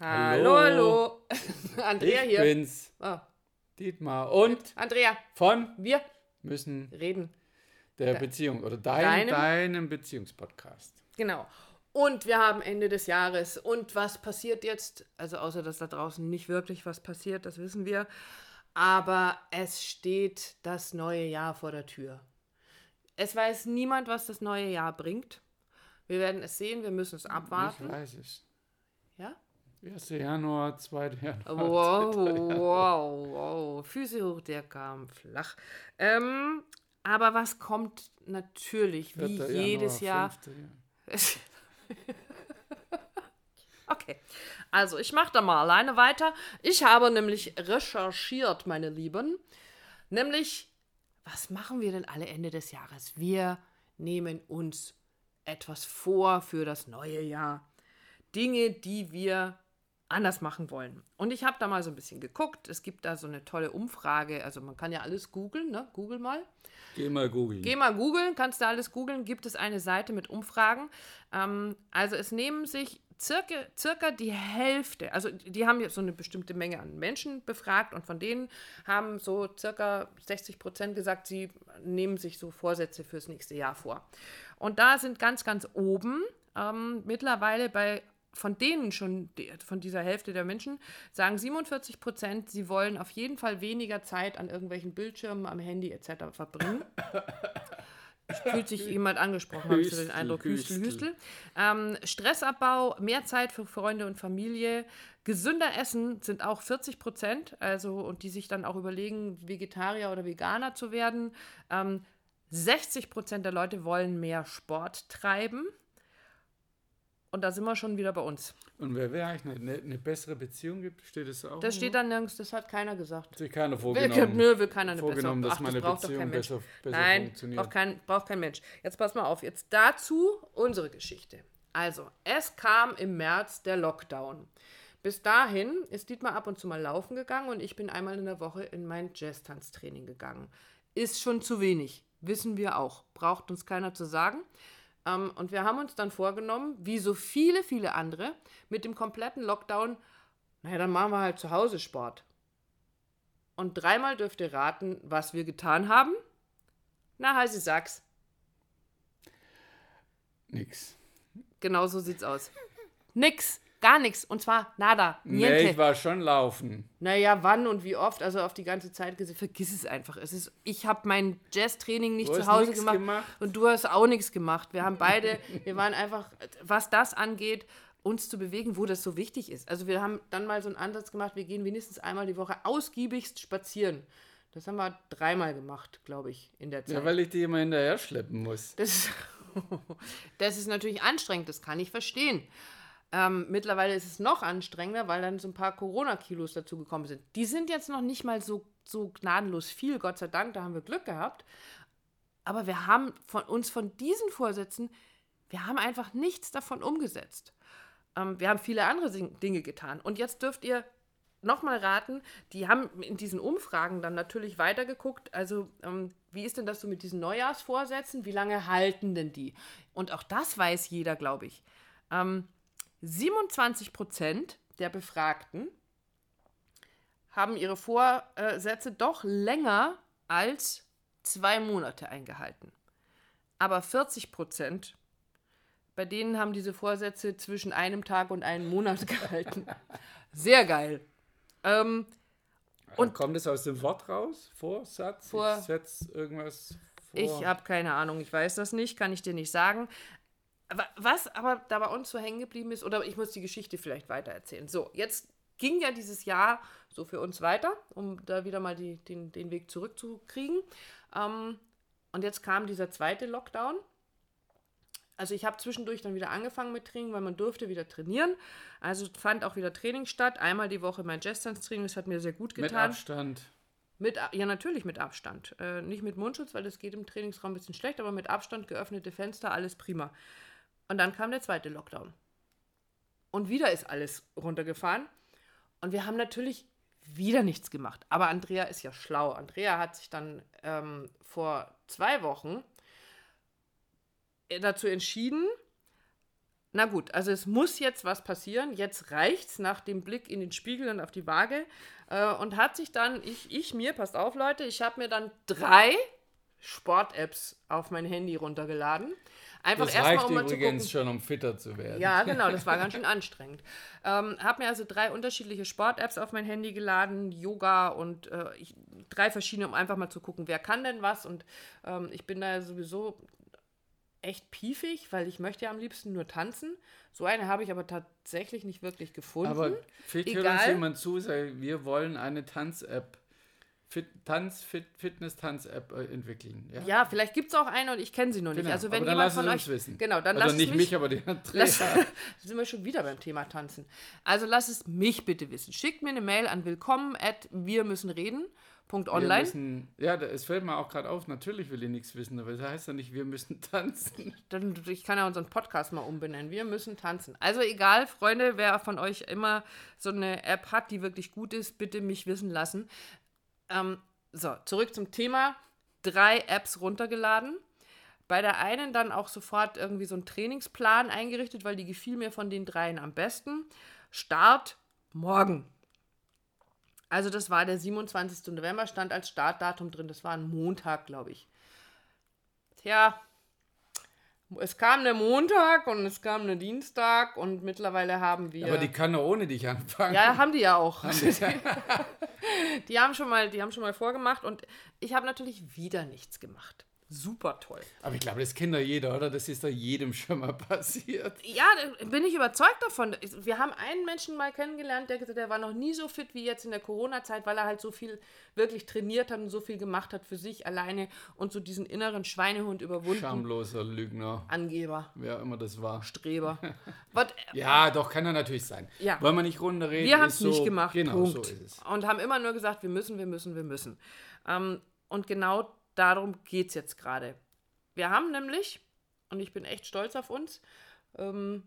Hallo, hallo. Andrea ich hier. bin's, Oh, Dietmar. Und Andrea, von wir müssen reden. der Da- Beziehung oder dein, Deinem? deinem Beziehungspodcast. Genau. Und wir haben Ende des Jahres. Und was passiert jetzt? Also außer dass da draußen nicht wirklich was passiert, das wissen wir. Aber es steht das neue Jahr vor der Tür. Es weiß niemand, was das neue Jahr bringt. Wir werden es sehen, wir müssen es Ich abwarten. weiß es. Ja? 1. Januar, 2. Januar. Wow, wow, wow. Füße hoch, der kam flach. Ähm, aber was kommt natürlich, wie 4. jedes Januar, Jahr. 5. Okay, also ich mache da mal alleine weiter. Ich habe nämlich recherchiert, meine Lieben. Nämlich, was machen wir denn alle Ende des Jahres? Wir nehmen uns etwas vor für das neue Jahr. Dinge, die wir anders machen wollen. Und ich habe da mal so ein bisschen geguckt. Es gibt da so eine tolle Umfrage. Also man kann ja alles googeln, ne? Google mal. Geh mal googeln. Geh mal googeln, kannst du alles googeln, gibt es eine Seite mit Umfragen. Ähm, also es nehmen sich circa, circa die Hälfte, also die haben jetzt so eine bestimmte Menge an Menschen befragt und von denen haben so circa 60 Prozent gesagt, sie nehmen sich so Vorsätze fürs nächste Jahr vor. Und da sind ganz, ganz oben ähm, mittlerweile bei von denen schon, von dieser Hälfte der Menschen, sagen 47 Prozent, sie wollen auf jeden Fall weniger Zeit an irgendwelchen Bildschirmen, am Handy etc. verbringen. Fühlt sich jemand angesprochen, habe ich so den Eindruck. Hüstel. Hüstel. Ähm, Stressabbau, mehr Zeit für Freunde und Familie. Gesünder Essen sind auch 40 Prozent, also und die sich dann auch überlegen, Vegetarier oder Veganer zu werden. Ähm, 60 Prozent der Leute wollen mehr Sport treiben. Und da sind wir schon wieder bei uns. Und wer wäre eigentlich eine, eine, bessere Beziehung gibt, steht es auch? Das steht da nirgends, das hat keiner gesagt. Sich keiner Will, vorgenommen. nö, will keiner eine vorgenommen, bessere. dass meine doch Beziehung kein Mensch. besser, besser Nein, funktioniert. braucht kein, braucht kein Mensch. Jetzt pass mal auf, jetzt dazu unsere Geschichte. Also, es kam im März der Lockdown. Bis dahin ist Dietmar ab und zu mal laufen gegangen und ich bin einmal in der Woche in mein Jazz-Tanztraining gegangen. Ist schon zu wenig, wissen wir auch. Braucht uns keiner zu sagen. Ähm, und wir haben uns dann vorgenommen, wie so viele, viele andere, mit dem kompletten Lockdown, naja, dann machen wir halt zu Hause Sport. Und dreimal dürft ihr raten, was wir getan haben. Na, Heisi, sag's. Nix. Genau so sieht's aus. Nix, gar nix. Und zwar nada, niente. Nee, ich war schon laufen. Naja, wann und wie oft, also auf die ganze Zeit gesehen, vergiss es einfach. Es ist, ich habe mein Jazz-Training nicht zu Hause gemacht, gemacht. und du hast auch nichts gemacht. Wir haben beide, wir waren einfach, was das angeht, uns zu bewegen, wo das so wichtig ist. Also wir haben dann mal so einen Ansatz gemacht, wir gehen wenigstens einmal die Woche ausgiebigst spazieren. Das haben wir dreimal gemacht, glaube ich, in der Zeit. Ja, weil ich die immer hinterher schleppen muss. Das das ist natürlich anstrengend, das kann ich verstehen. Ähm, mittlerweile ist es noch anstrengender, weil dann so ein paar Corona-Kilos dazugekommen sind. Die sind jetzt noch nicht mal so, so gnadenlos viel, Gott sei Dank, da haben wir Glück gehabt. Aber wir haben von uns von diesen Vorsätzen, wir haben einfach nichts davon umgesetzt. Ähm, wir haben viele andere Dinge getan. Und jetzt dürft ihr nochmal raten, die haben in diesen Umfragen dann natürlich weitergeguckt. Also, ähm, wie ist denn das so mit diesen Neujahrsvorsätzen? Wie lange halten denn die? Und auch das weiß jeder, glaube ich. Ähm, 27 Prozent der Befragten haben ihre Vorsätze doch länger als zwei Monate eingehalten. Aber 40 Prozent, bei denen haben diese Vorsätze zwischen einem Tag und einem Monat gehalten. Sehr geil. Ähm, Und kommt es aus dem Wort raus? Vorsatz? Vor- Ich setz irgendwas vor. Ich habe keine Ahnung, ich weiß das nicht, kann ich dir nicht sagen. Was aber da bei uns so hängen geblieben ist, oder ich muss die Geschichte vielleicht weitererzählen. So, jetzt ging ja dieses Jahr so für uns weiter, um da wieder mal die, den, den Weg zurückzukriegen. Ähm, und jetzt kam dieser zweite Lockdown. Also ich habe zwischendurch dann wieder angefangen mit Training, weil man durfte wieder trainieren. Also fand auch wieder Training statt. Einmal die Woche mein Jazz-Training, das hat mir sehr gut Mit getan. Abstand. Mit, ja, natürlich mit Abstand. Äh, nicht mit Mundschutz, weil das geht im Trainingsraum ein bisschen schlecht, aber mit Abstand, geöffnete Fenster, alles prima. Und dann kam der zweite Lockdown. Und wieder ist alles runtergefahren. Und wir haben natürlich wieder nichts gemacht. Aber Andrea ist ja schlau. Andrea hat sich dann ähm, vor zwei Wochen äh, dazu entschieden, na gut, also es muss jetzt was passieren. Jetzt reicht's nach dem Blick in den Spiegel und auf die Waage. Äh, und hat sich dann, ich, ich mir, passt auf Leute, ich habe mir dann drei Sport-Apps auf mein Handy runtergeladen. Einfach Das erstmal, um mal zu übrigens gucken. schon, um fitter zu werden. Ja, genau, das war ganz schön anstrengend. Ähm, habe mir also drei unterschiedliche Sport-Apps auf mein Handy geladen, Yoga und äh, ich, drei verschiedene, um einfach mal zu gucken, wer kann denn was. Und ähm, ich bin da sowieso echt piefig, weil ich möchte ja am liebsten nur tanzen. So eine habe ich aber tatsächlich nicht wirklich gefunden. Aber vielleicht hört uns jemand zu, wir wollen eine Tanz-App, Fit, Tanz, Fit, Fitness-Tanz-App äh, entwickeln. Ja, ja, vielleicht gibt es auch eine und ich kenne sie noch nicht. Genau. Also wenn aber dann jemand lass von es euch uns wissen. Genau, dann Oder lasst nicht es mich, aber den. Lass, sind wir schon wieder beim Thema Tanzen. Also lasst es mich bitte wissen. Schickt mir eine Mail an willkommen at wir müssen reden. Wir Online. müssen, ja, es fällt mir auch gerade auf, natürlich will ich nichts wissen, aber das heißt ja nicht, wir müssen tanzen. Dann, ich kann ja unseren Podcast mal umbenennen. Wir müssen tanzen. Also egal, Freunde, wer von euch immer so eine App hat, die wirklich gut ist, bitte mich wissen lassen. Ähm, so, zurück zum Thema. Drei Apps runtergeladen. Bei der einen dann auch sofort irgendwie so einen Trainingsplan eingerichtet, weil die gefiel mir von den dreien am besten. Start morgen. Also das war der 27. November, stand als Startdatum drin. Das war ein Montag, glaube ich. Tja, es kam der Montag und es kam der Dienstag und mittlerweile haben wir. Aber die kann doch ohne dich anfangen. ja, haben die ja auch. die haben schon mal, die haben schon mal vorgemacht und ich habe natürlich wieder nichts gemacht. Super toll. Aber ich glaube, das kennt doch jeder, oder? Das ist doch jedem schon mal passiert. Ja, da bin ich überzeugt davon. Wir haben einen Menschen mal kennengelernt, der gesagt hat, der war noch nie so fit wie jetzt in der Corona-Zeit, weil er halt so viel wirklich trainiert hat und so viel gemacht hat für sich alleine und so diesen inneren Schweinehund überwunden. Schamloser Lügner, Angeber, wer immer das war. Streber. What, Ja, doch, kann er natürlich sein. Ja. Wollen wir nicht runterreden? Wir haben es so, nicht gemacht. Genau, Punkt. so ist es. Und haben immer nur gesagt, wir müssen, wir müssen, wir müssen. Ähm, und genau darum geht es jetzt gerade. Wir haben nämlich, und ich bin echt stolz auf uns, ähm,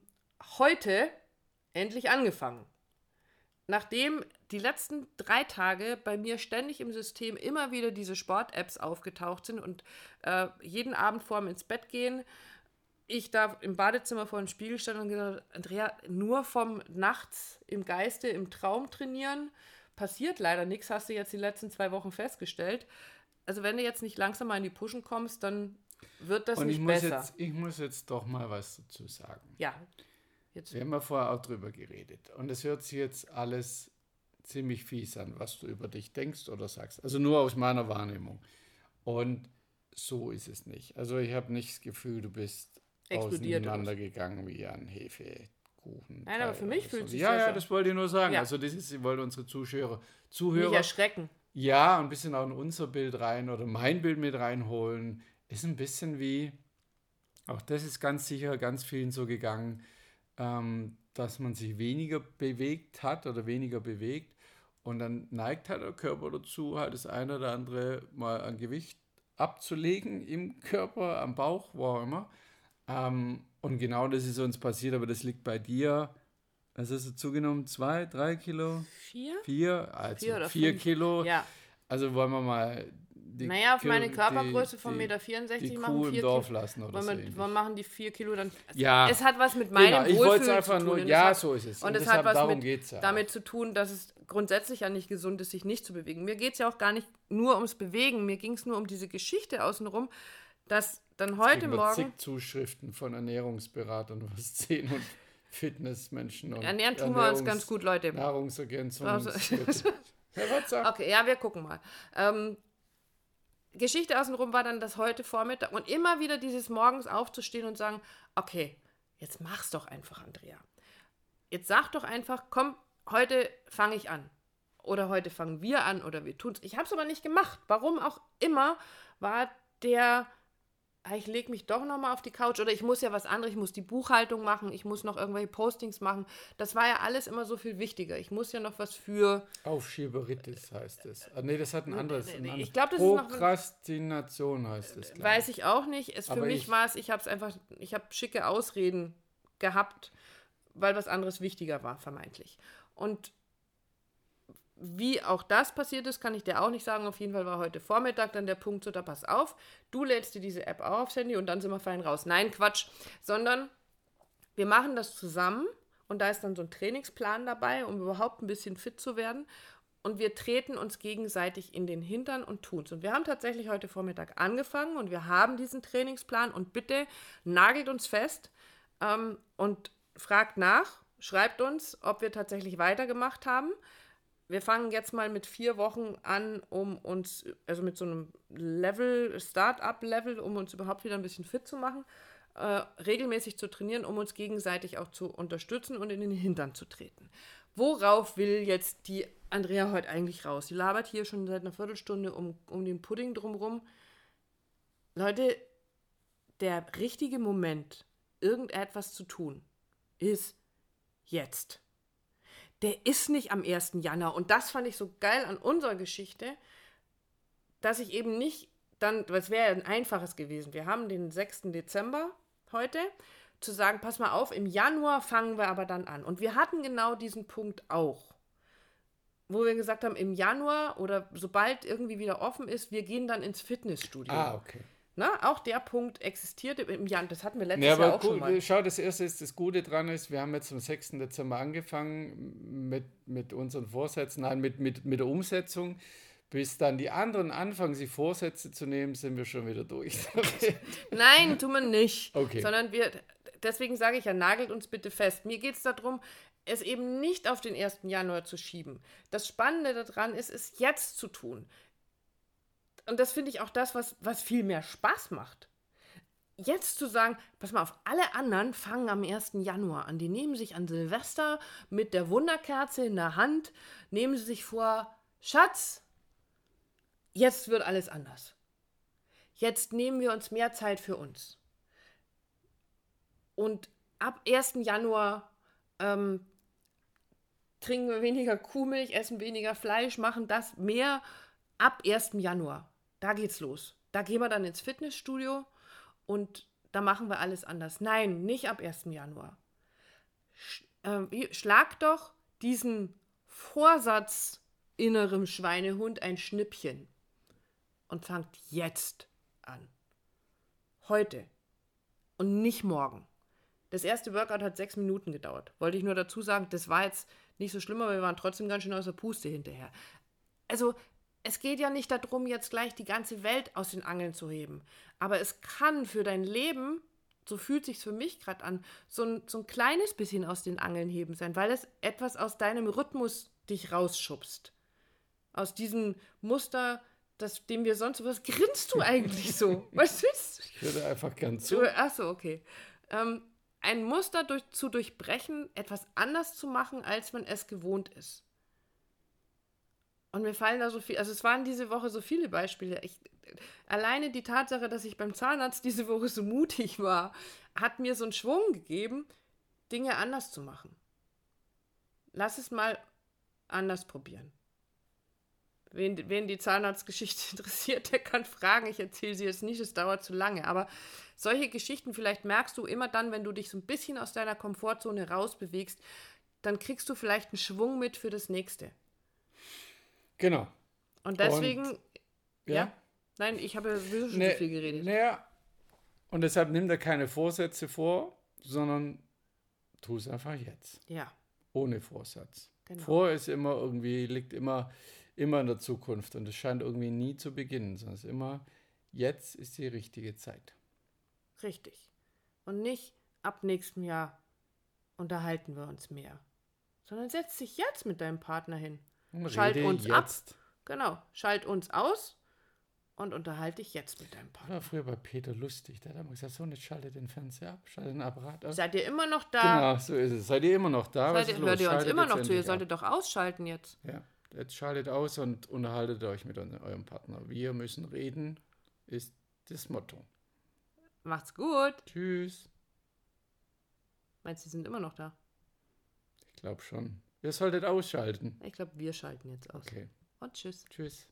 heute endlich angefangen. Nachdem die letzten drei Tage bei mir ständig im System immer wieder diese Sport-Apps aufgetaucht sind und äh, jeden Abend vor dem ins Bett gehen, ich da im Badezimmer vor dem Spiegel stand und gesagt, Andrea, nur vom Nachts im Geiste, im Traum trainieren, passiert leider nichts, hast du jetzt die letzten zwei Wochen festgestellt. Also wenn du jetzt nicht langsam mal in die Pushen kommst, dann wird das Und nicht ich muss, besser. jetzt, ich muss jetzt doch mal was dazu sagen. ja, jetzt Wir haben ja vorher auch drüber geredet. Und es hört sich jetzt alles ziemlich fies an, was du über dich denkst oder sagst. Also nur aus meiner Wahrnehmung. Und so ist es nicht. Also ich habe nicht das Gefühl, du bist Explodiert auseinandergegangen wie ein Hefekuchen. Nein, aber für mich fühlt sich Ja, das ja, so. das wollte ich nur sagen. Ja. Also das ist, ich wollte unsere Zuschauer, nicht Zuhörer erschrecken. Ja, ein bisschen auch in unser Bild rein oder mein Bild mit reinholen. Ist ein bisschen wie, auch das ist ganz sicher ganz vielen so gegangen, ähm, dass man sich weniger bewegt hat oder weniger bewegt. Und dann neigt halt der Körper dazu, halt das eine oder andere mal an Gewicht abzulegen im Körper, am Bauch, wo auch immer. Ähm, und genau das ist uns passiert, aber das liegt bei dir. Was hast du zugenommen? Zwei, drei Kilo? Vier? Vier? Also Vier oder vier fünf. Kilo. Ja. Also wollen wir mal die Naja, auf meine Körpergröße die- von die- 1,64 die Meter machen Kuh im vier Dorf Kilo. lassen oder Wollen so wir, machen die vier Kilo dann. Ja. Es hat was mit meinem Genau, ich Wohlfühl wollte es zu einfach tun. nur, ja, hat, so ist es. Und, Und es deshalb, hat was mit, ja. damit zu tun, dass es grundsätzlich ja nicht gesund ist, sich nicht zu bewegen. Mir geht es ja auch gar nicht nur ums Bewegen. Mir ging es nur um diese Geschichte außenrum, dass dann heute Morgen. zig Zuschriften von Ernährungsberatern, was sehen und Fitnessmenschen und Ernähren tun wir uns ganz gut, Leute. Nahrungsergänzung. Also-. Okay, ja, wir gucken mal. Ähm, Geschichte außenrum war dann das heute Vormittag und immer wieder dieses morgens aufzustehen und sagen, okay, jetzt mach's doch einfach, Andrea. Jetzt sag doch einfach, komm, heute fange ich an. Oder heute fangen wir an oder wir tun's. Ich habe es aber nicht gemacht. Warum auch immer war der, ich lege mich doch noch mal auf die Couch oder ich muss ja was anderes, ich muss die Buchhaltung machen, ich muss noch irgendwelche Postings machen. Das war ja alles immer so viel wichtiger. Ich muss ja noch was für Aufschieberitis heißt es. Ah, nee, das hat ein anderes. ein anderes- ich glaub, das ist noch- Prokrastination heißt es. glaub Weiß ich auch nicht. Es, für Aber mich ich- war es, ich habe es einfach, ich habe schicke Ausreden gehabt, weil was anderes wichtiger war, vermeintlich. Und wie auch das passiert ist, kann ich dir auch nicht sagen. Auf jeden Fall war heute Vormittag dann der Punkt, so, da pass auf, du lädst dir diese App auch aufs Handy und dann sind wir fein raus. Nein, Quatsch, sondern wir machen das zusammen und da ist dann so ein Trainingsplan dabei, um überhaupt ein bisschen fit zu werden. Und wir treten uns gegenseitig in den Hintern und tun es. Und wir haben tatsächlich heute Vormittag angefangen und wir haben diesen Trainingsplan. Und bitte nagelt uns fest ähm, und fragt nach, schreibt uns, ob wir tatsächlich weitergemacht haben. Wir fangen jetzt mal mit vier Wochen an, um uns, also mit so einem Level, Start-up-Level, um uns überhaupt wieder ein bisschen fit zu machen, äh, regelmäßig zu trainieren, um uns gegenseitig auch zu unterstützen und in den Hintern zu treten. Worauf will jetzt die Andrea heute eigentlich raus? Die labert hier schon seit einer Viertelstunde um, um den Pudding drumrum. Leute, der richtige Moment, irgendetwas zu tun, ist jetzt. Der ist nicht am 1. Januar. Und das fand ich so geil an unserer Geschichte, dass ich eben nicht dann, es wäre ein einfaches gewesen. Wir haben den 6. Dezember heute, zu sagen, pass mal auf, im Januar fangen wir aber dann an. Und wir hatten genau diesen Punkt auch, wo wir gesagt haben, im Januar oder sobald irgendwie wieder offen ist, wir gehen dann ins Fitnessstudio. Ah, okay. Na, auch der Punkt existierte im Januar, das hatten wir letztes ja, Jahr auch gut, schon mal. Schau, das erste ist, das Gute dran ist, wir haben jetzt am 6. Dezember angefangen mit, mit unseren Vorsätzen, nein, mit, mit, mit der Umsetzung. Bis dann die anderen anfangen, sich Vorsätze zu nehmen, sind wir schon wieder durch. Nein, tun wir nicht. Okay. Sondern wir, deswegen sage ich ja, nagelt uns bitte fest. Mir geht es darum, es eben nicht auf den 1. Januar zu schieben. Das Spannende daran ist, es jetzt zu tun. Und das finde ich auch das, was, was viel mehr Spaß macht. Jetzt zu sagen, pass mal auf, alle anderen fangen am 1. Januar an. Die nehmen sich an Silvester mit der Wunderkerze in der Hand, nehmen sie sich vor, Schatz, jetzt wird alles anders. Jetzt nehmen wir uns mehr Zeit für uns. Und ab 1. Januar ähm, trinken wir weniger Kuhmilch, essen weniger Fleisch, machen das mehr ab 1. Januar. Da geht's los. Da gehen wir dann ins Fitnessstudio und da machen wir alles anders. Nein, nicht ab 1. Januar. Sch äh, schlag doch diesen Vorsatz innerem Schweinehund ein Schnippchen und fangt jetzt an. Heute und nicht morgen. Das erste Workout hat sechs Minuten gedauert. Wollte ich nur dazu sagen, das war jetzt nicht so schlimm, aber wir waren trotzdem ganz schön aus der Puste hinterher. Also, es geht ja nicht darum, jetzt gleich die ganze Welt aus den Angeln zu heben. Aber es kann für dein Leben, so fühlt sich für mich gerade an, so ein, so ein kleines bisschen aus den Angeln heben sein, weil es etwas aus deinem Rhythmus dich rausschubst. Aus diesem Muster, das, dem wir sonst. Was grinst du eigentlich so? Was du? Ich würde einfach gern zu. Achso, okay. Ähm, ein Muster durch, zu durchbrechen, etwas anders zu machen, als man es gewohnt ist. Und mir fallen da so viel, also es waren diese Woche so viele Beispiele. Ich, alleine die Tatsache, dass ich beim Zahnarzt diese Woche so mutig war, hat mir so einen Schwung gegeben, Dinge anders zu machen. Lass es mal anders probieren. Wen, wen die Zahnarztgeschichte interessiert, der kann fragen. Ich erzähle sie jetzt nicht, es dauert zu lange. Aber solche Geschichten, vielleicht merkst du immer dann, wenn du dich so ein bisschen aus deiner Komfortzone rausbewegst, dann kriegst du vielleicht einen Schwung mit für das nächste. Genau. Und deswegen, Und, ja. ja. Nein, ich habe sowieso schon Ne- zu viel geredet. Naja, und deshalb nimm dir keine Vorsätze vor, sondern tu es einfach jetzt. Ja, Ohne Vorsatz. Genau. Vor ist immer irgendwie, liegt immer, immer in der Zukunft und es scheint irgendwie nie zu beginnen, sondern es ist immer, jetzt ist die richtige Zeit. richtig. Und nicht ab nächstem Jahr unterhalten wir uns mehr. Sondern setz dich jetzt mit deinem Partner hin. Schalt rede uns ab. jetzt. Genau, schalt uns aus und unterhalte dich jetzt mit deinem Partner. War früher bei Peter lustig, der hat immer gesagt, so, jetzt schalte den Fernseher ab, schalte den Apparat ab. Seid ihr immer noch da? Genau, so ist es. Seid ihr immer noch da? Seid ihr, hört ihr uns immer noch zu? Ihr endlich ab. solltet doch ausschalten jetzt. Ja, jetzt schaltet aus und unterhaltet euch mit eurem Partner. Wir müssen reden, ist das Motto. Macht's gut. Tschüss. Meinst du, die sind immer noch da? Ich glaube schon. Ihr solltet ausschalten. Ich glaube, wir schalten jetzt aus. Okay, Und tschüss. tschüss.